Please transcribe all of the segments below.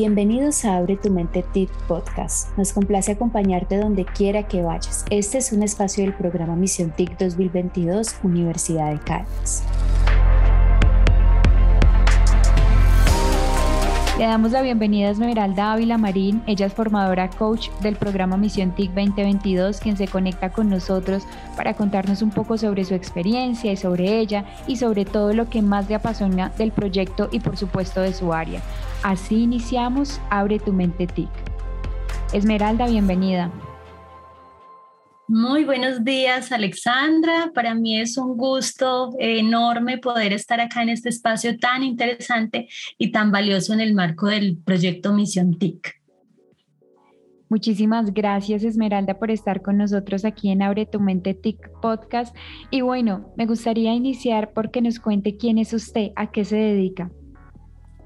Bienvenidos a Abre tu Mente TIC Podcast. Nos complace acompañarte donde quiera que vayas. Este es un espacio del programa Misión TIC 2022 Universidad de Caldas. Le damos la bienvenida a Esmeralda Ávila Marín. Ella es formadora coach del programa Misión TIC 2022, quien se conecta con nosotros para contarnos un poco sobre su experiencia y sobre ella y sobre todo lo que más le apasiona del proyecto y por supuesto de su área. Así iniciamos Abre tu mente TIC. Esmeralda, bienvenida. Muy buenos días, Alexandra. Para mí es un gusto enorme poder estar acá en este espacio tan interesante y tan valioso en el marco del proyecto Misión TIC. Muchísimas gracias Esmeralda por estar con nosotros aquí en Abre tu Mente TIC Podcast. Y bueno, me gustaría iniciar porque nos cuente quién es usted, a qué se dedica.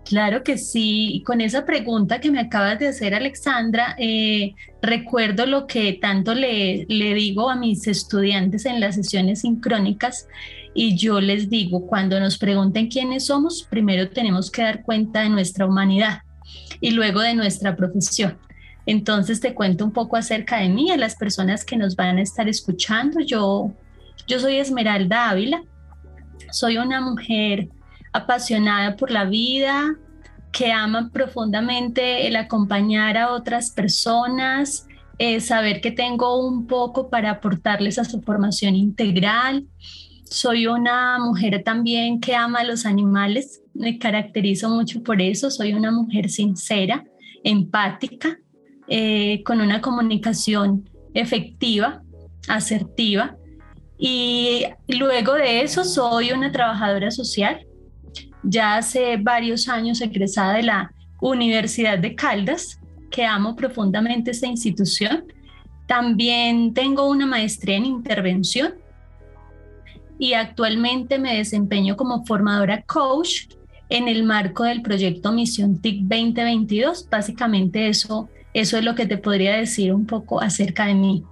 Claro que sí, con esa pregunta que me acabas de hacer, Alexandra, eh, recuerdo lo que tanto le, le digo a mis estudiantes en las sesiones sincrónicas y yo les digo, cuando nos pregunten quiénes somos, primero tenemos que dar cuenta de nuestra humanidad y luego de nuestra profesión. Entonces te cuento un poco acerca de mí, a las personas que nos van a estar escuchando. Yo, yo soy Esmeralda Ávila, soy una mujer apasionada por la vida, que ama profundamente el acompañar a otras personas, eh, saber que tengo un poco para aportarles a su formación integral. Soy una mujer también que ama a los animales, me caracterizo mucho por eso, soy una mujer sincera, empática, eh, con una comunicación efectiva, asertiva. Y luego de eso soy una trabajadora social, ya hace varios años egresada de la Universidad de Caldas, que amo profundamente esta institución. También tengo una maestría en intervención y actualmente me desempeño como formadora coach en el marco del proyecto Misión TIC 2022. Básicamente eso, eso es lo que te podría decir un poco acerca de mí.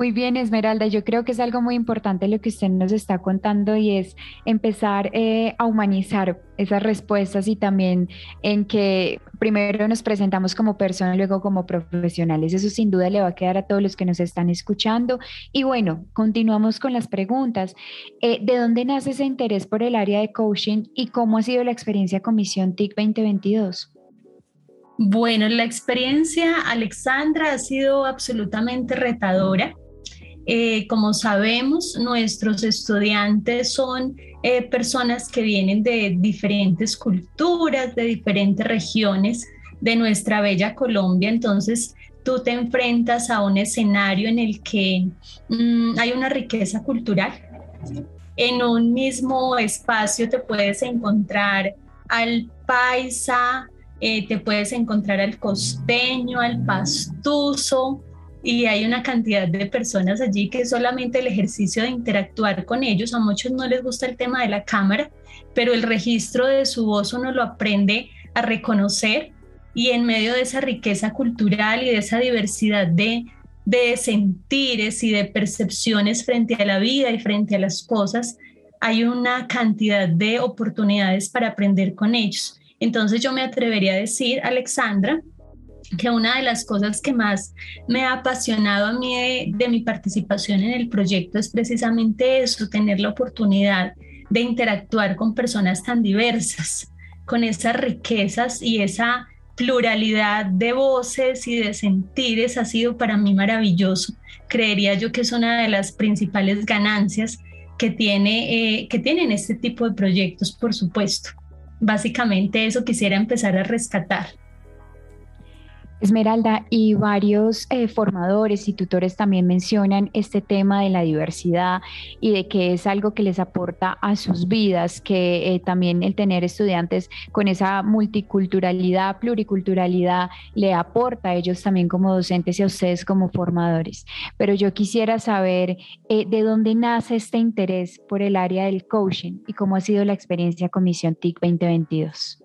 Muy bien, Esmeralda. Yo creo que es algo muy importante lo que usted nos está contando y es empezar eh, a humanizar esas respuestas y también en que primero nos presentamos como personas, luego como profesionales. Eso sin duda le va a quedar a todos los que nos están escuchando. Y bueno, continuamos con las preguntas. Eh, ¿De dónde nace ese interés por el área de coaching y cómo ha sido la experiencia Comisión TIC 2022? Bueno, la experiencia, Alexandra, ha sido absolutamente retadora. Eh, como sabemos, nuestros estudiantes son eh, personas que vienen de diferentes culturas, de diferentes regiones de nuestra bella Colombia. Entonces, tú te enfrentas a un escenario en el que mm, hay una riqueza cultural. En un mismo espacio te puedes encontrar al paisa, eh, te puedes encontrar al costeño, al pastuso, y hay una cantidad de personas allí que solamente el ejercicio de interactuar con ellos, a muchos no les gusta el tema de la cámara, pero el registro de su voz uno lo aprende a reconocer y en medio de esa riqueza cultural y de esa diversidad de, de sentires y de percepciones frente a la vida y frente a las cosas, hay una cantidad de oportunidades para aprender con ellos. Entonces yo me atrevería a decir, Alexandra, que una de las cosas que más me ha apasionado a mí de, mi participación en el proyecto es precisamente eso, tener la oportunidad de interactuar con personas tan diversas, con esas riquezas y esa pluralidad de voces y de sentires ha sido para mí maravilloso. Creería yo que es una de las principales ganancias que, tiene, eh, que tienen este tipo de proyectos, por supuesto. Básicamente eso quisiera empezar a rescatar. Esmeralda, y varios eh, formadores y tutores también mencionan este tema de la diversidad y de que es algo que les aporta a sus vidas, que eh, también el tener estudiantes con esa multiculturalidad, pluriculturalidad, le aporta a ellos también como docentes y a ustedes como formadores. Pero yo quisiera saber eh, de dónde nace este interés por el área del coaching y cómo ha sido la experiencia Comisión TIC 2022.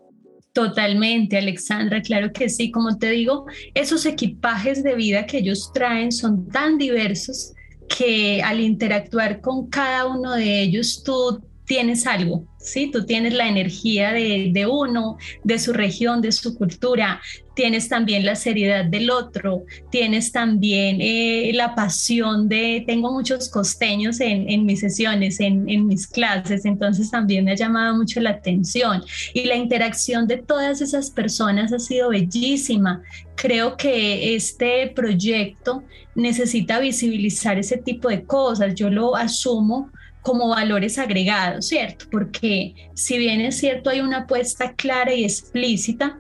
Totalmente, Alexandra, claro que sí. Como te digo, esos equipajes de vida que ellos traen son tan diversos que al interactuar con cada uno de ellos, tú tienes algo, ¿sí? Tú tienes la energía de, uno, de su región, de su cultura, tienes también la seriedad del otro, tienes también eh, la pasión de, tengo muchos costeños en, en mis sesiones, en, en, mis clases, entonces también me ha llamado mucho la atención y la interacción de todas esas personas ha sido bellísima. Creo que este proyecto necesita visibilizar ese tipo de cosas, yo lo asumo como valores agregados, ¿cierto? Porque si bien es cierto, hay una apuesta clara y explícita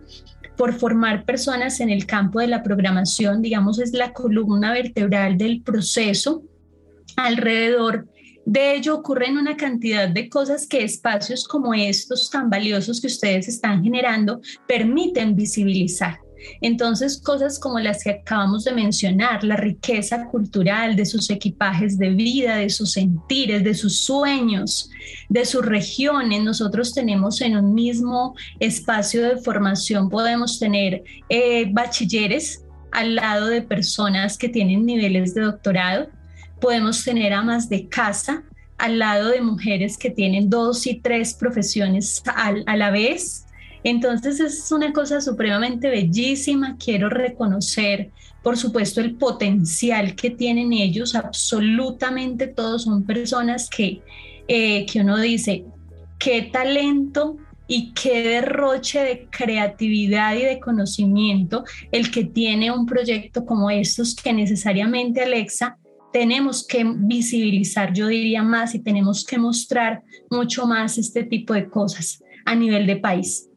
por formar personas en el campo de la programación, digamos, es la columna vertebral del proceso. Alrededor de ello ocurren una cantidad de cosas que espacios como estos tan valiosos que ustedes están generando permiten visibilizar. Entonces, cosas como las que acabamos de mencionar, la riqueza cultural de sus equipajes de vida, de sus sentires, de sus sueños, de sus regiones. Nosotros tenemos en un mismo espacio de formación, podemos tener eh, bachilleres al lado de personas que tienen niveles de doctorado, podemos tener amas de casa al lado de mujeres que tienen dos y tres profesiones a la vez entonces es una cosa supremamente bellísima. Quiero reconocer, por supuesto, el potencial que tienen ellos. Absolutamente todos son personas que, eh, que uno dice, qué talento y qué derroche de creatividad y de conocimiento el que tiene un proyecto como estos que necesariamente Alexa tenemos que visibilizar, yo diría más, y tenemos que mostrar mucho más este tipo de cosas a nivel de país.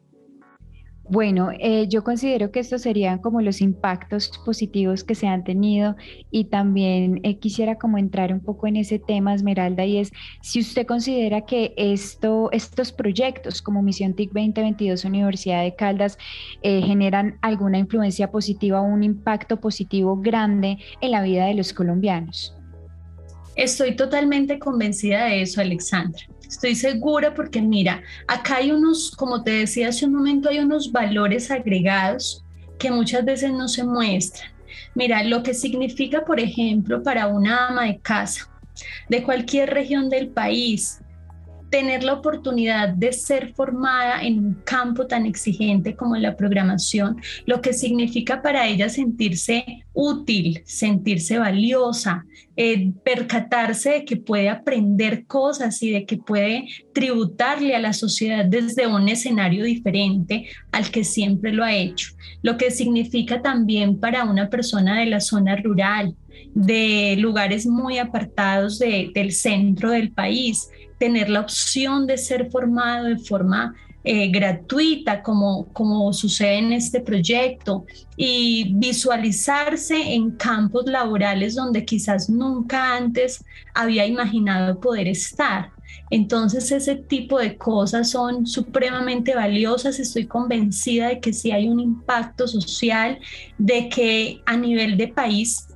Bueno, eh, yo considero que estos serían como los impactos positivos que se han tenido y también eh, quisiera como entrar un poco en ese tema, Esmeralda, y es si usted considera que esto, estos proyectos como Misión TIC 2022 Universidad de Caldas eh, generan alguna influencia positiva o un impacto positivo grande en la vida de los colombianos. Estoy totalmente convencida de eso, Alexandra. Estoy segura porque mira, acá hay unos, como te decía hace un momento, hay unos valores agregados que muchas veces no se muestran. Mira, lo que significa, por ejemplo, para una ama de casa de cualquier región del país, tener la oportunidad de ser formada en un campo tan exigente como la programación, lo que significa para ella sentirse útil, sentirse valiosa, eh, percatarse de que puede aprender cosas y de que puede tributarle a la sociedad desde un escenario diferente al que siempre lo ha hecho, lo que significa también para una persona de la zona rural, de lugares muy apartados del centro del país, tener la opción de ser formado de forma eh, gratuita, como, como sucede en este proyecto, y visualizarse en campos laborales donde quizás nunca antes había imaginado poder estar. Entonces ese tipo de cosas son supremamente valiosas. Estoy convencida de que sí hay un impacto social, de que a nivel de país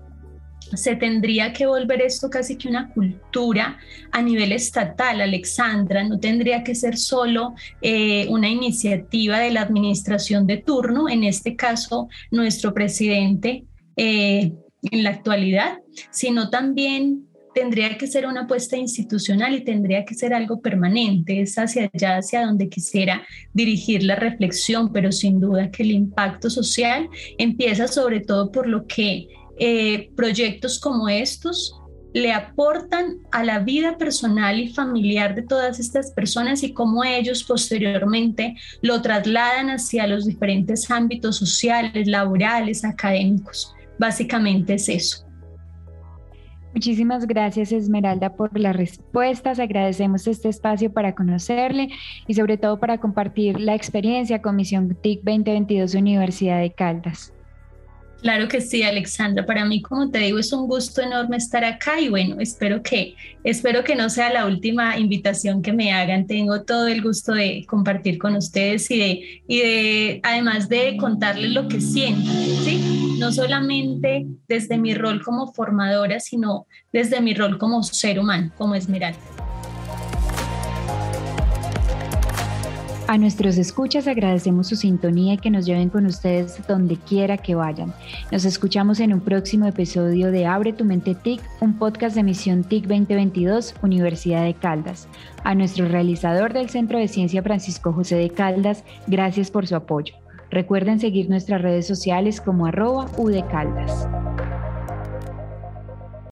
se tendría que volver esto casi que una cultura a nivel estatal, Alexandra, no tendría que ser solo eh, una iniciativa de la administración de turno, en este caso nuestro presidente eh, en la actualidad, sino también tendría que ser una apuesta institucional y tendría que ser algo permanente, es hacia allá, hacia donde quisiera dirigir la reflexión, pero sin duda que el impacto social empieza sobre todo por lo que eh, proyectos como estos le aportan a la vida personal y familiar de todas estas personas y cómo ellos posteriormente lo trasladan hacia los diferentes ámbitos sociales, laborales, académicos. Básicamente es eso. Muchísimas gracias Esmeralda por las respuestas. Agradecemos este espacio para conocerle y sobre todo para compartir la experiencia con Misión TIC 2022 Universidad de Caldas. Claro que sí, Alexandra. Para mí, como te digo, es un gusto enorme estar acá y bueno, espero que, espero que no sea la última invitación que me hagan. Tengo todo el gusto de compartir con ustedes y de, y de además de contarles lo que siento, ¿sí? No solamente desde mi rol como formadora, sino desde mi rol como ser humano, como Esmeralda. A nuestros escuchas agradecemos su sintonía y que nos lleven con ustedes donde quiera que vayan. Nos escuchamos en un próximo episodio de Abre tu mente TIC, un podcast de Misión TIC 2022, Universidad de Caldas. A nuestro realizador del Centro de Ciencia Francisco José de Caldas, gracias por su apoyo. Recuerden seguir nuestras redes sociales como arroba Caldas.